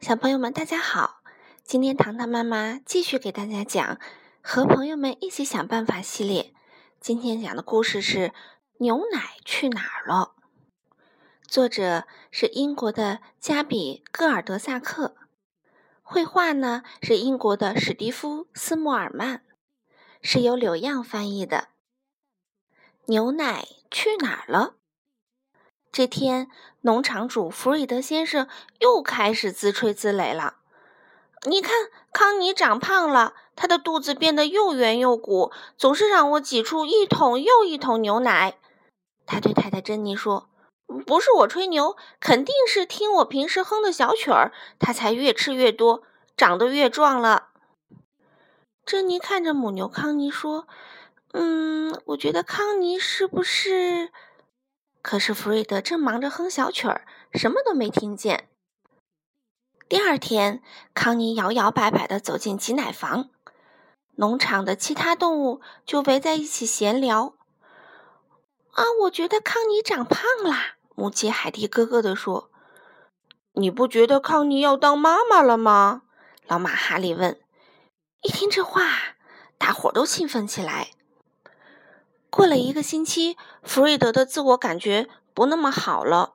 小朋友们，大家好！今天糖糖妈妈继续给大家讲《和朋友们一起想办法》系列。今天讲的故事是《牛奶去哪儿了》，作者是英国的加比·戈尔德萨克，绘画呢是英国的史蒂夫·斯莫尔曼，是由柳样翻译的。牛奶去哪儿了？这天，农场主弗瑞德先生又开始自吹自擂了。你看，康妮长胖了，她的肚子变得又圆又鼓，总是让我挤出一桶又一桶牛奶。他对太太珍妮说：“不是我吹牛，肯定是听我平时哼的小曲儿，她才越吃越多，长得越壮了。”珍妮看着母牛康妮说：“嗯，我觉得康妮是不是……”可是弗瑞德正忙着哼小曲儿，什么都没听见。第二天，康妮摇摇摆摆地走进挤奶房，农场的其他动物就围在一起闲聊。啊，我觉得康妮长胖啦！母鸡海蒂咯咯地说。你不觉得康妮要当妈妈了吗？老马哈利问。一听这话，大伙都兴奋起来。过了一个星期，弗瑞德的自我感觉不那么好了。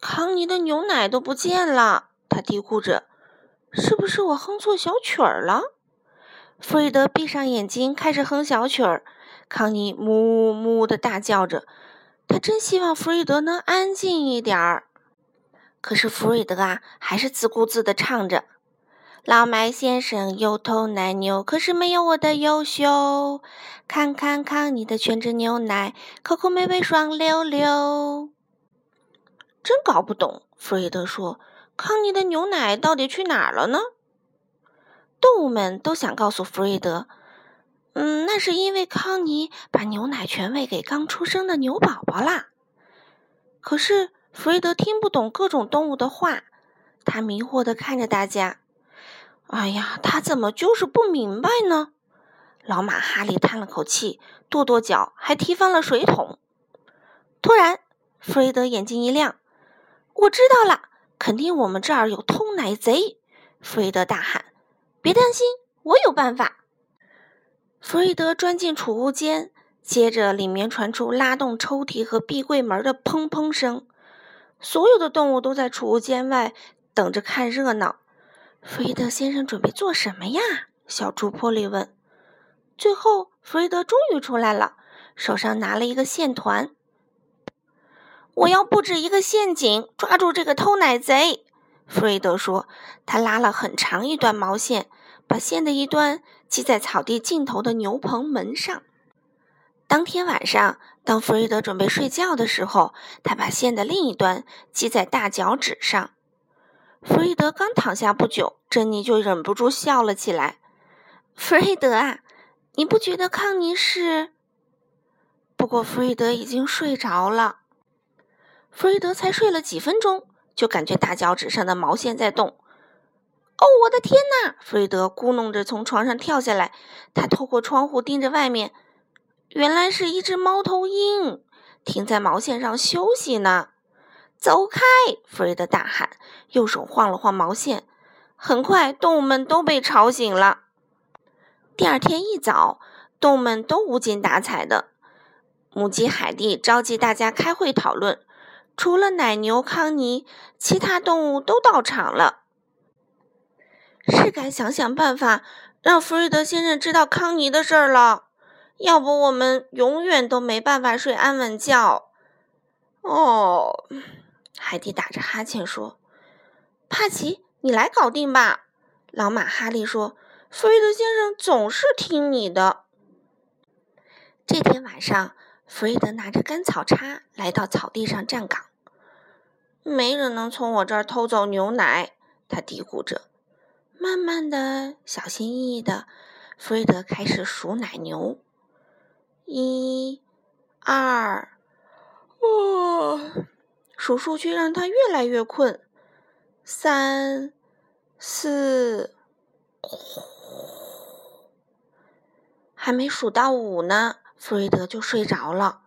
康妮的牛奶都不见了，他嘀咕着：“是不是我哼错小曲儿了？”弗瑞德闭上眼睛，开始哼小曲儿。康妮呜呜的大叫着，他真希望弗瑞德能安静一点儿。可是弗瑞德啊，还是自顾自的唱着。老麦先生有头奶牛，可是没有我的优秀。看看康妮的全脂牛奶，口口美味爽溜溜。真搞不懂，弗瑞德说：“康妮的牛奶到底去哪儿了呢？”动物们都想告诉弗瑞德：“嗯，那是因为康妮把牛奶全喂给刚出生的牛宝宝啦。”可是弗瑞德听不懂各种动物的话，他迷惑的看着大家。哎呀，他怎么就是不明白呢？老马哈利叹了口气，跺跺脚，还踢翻了水桶。突然，弗瑞德眼睛一亮：“我知道了，肯定我们这儿有偷奶贼！”弗瑞德大喊：“别担心，我有办法！”弗瑞德钻进储物间，接着里面传出拉动抽屉和壁柜门的砰砰声。所有的动物都在储物间外等着看热闹。弗瑞德先生准备做什么呀？小猪波利问。最后，弗瑞德终于出来了，手上拿了一个线团。我要布置一个陷阱，抓住这个偷奶贼。弗瑞德说。他拉了很长一段毛线，把线的一端系在草地尽头的牛棚门上。当天晚上，当弗瑞德准备睡觉的时候，他把线的另一端系在大脚趾上。弗瑞德刚躺下不久，珍妮就忍不住笑了起来。弗瑞德啊，你不觉得康妮是？不过弗瑞德已经睡着了。弗瑞德才睡了几分钟，就感觉大脚趾上的毛线在动。哦，我的天哪！弗瑞德咕哝着从床上跳下来，他透过窗户盯着外面，原来是一只猫头鹰停在毛线上休息呢。走开！弗瑞德大喊，右手晃了晃毛线。很快，动物们都被吵醒了。第二天一早，动物们都无精打采的。母鸡海蒂召集大家开会讨论。除了奶牛康妮，其他动物都到场了。是该想想办法，让弗瑞德先生知道康妮的事儿了。要不，我们永远都没办法睡安稳觉。哦。海蒂打着哈欠说：“帕奇，你来搞定吧。”老马哈利说：“弗瑞德先生总是听你的。”这天晚上，弗瑞德拿着干草叉来到草地上站岗。没人能从我这儿偷走牛奶，他嘀咕着。慢慢的，小心翼翼的，弗瑞德开始数奶牛：一、二，哦。数数却让他越来越困。三、四，还没数到五呢，弗瑞德就睡着了。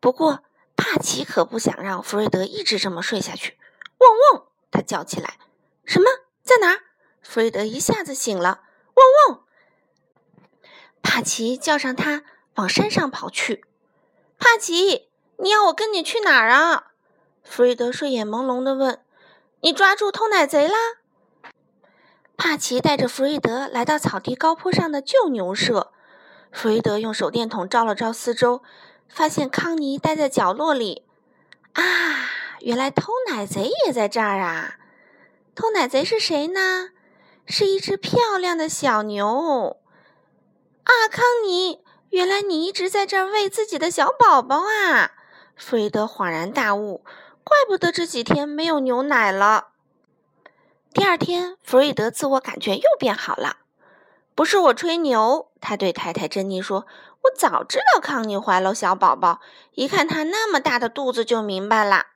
不过，帕奇可不想让弗瑞德一直这么睡下去。汪汪！他叫起来：“什么？在哪儿？”弗瑞德一下子醒了，汪汪！帕奇叫上他，往山上跑去。帕奇，你要我跟你去哪儿啊？弗瑞德睡眼朦胧地问：“你抓住偷奶贼啦？”帕奇带着弗瑞德来到草地高坡上的旧牛舍。弗瑞德用手电筒照了照四周，发现康妮待在角落里。啊，原来偷奶贼也在这儿啊！偷奶贼是谁呢？是一只漂亮的小牛。啊，康妮，原来你一直在这儿喂自己的小宝宝啊！弗瑞德恍然大悟，怪不得这几天没有牛奶了。第二天，弗瑞德自我感觉又变好了。不是我吹牛，他对太太珍妮说：“我早知道康妮怀了小宝宝，一看她那么大的肚子就明白了。”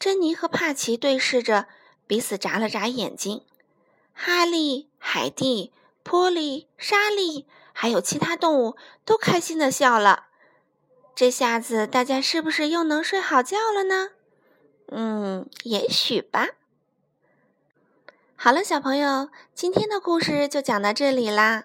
珍妮和帕奇对视着，彼此眨了眨眼睛。哈利、海蒂、波利、莎莉，还有其他动物都开心的笑了。这下子，大家是不是又能睡好觉了呢？嗯，也许吧。好了，小朋友，今天的故事就讲到这里啦。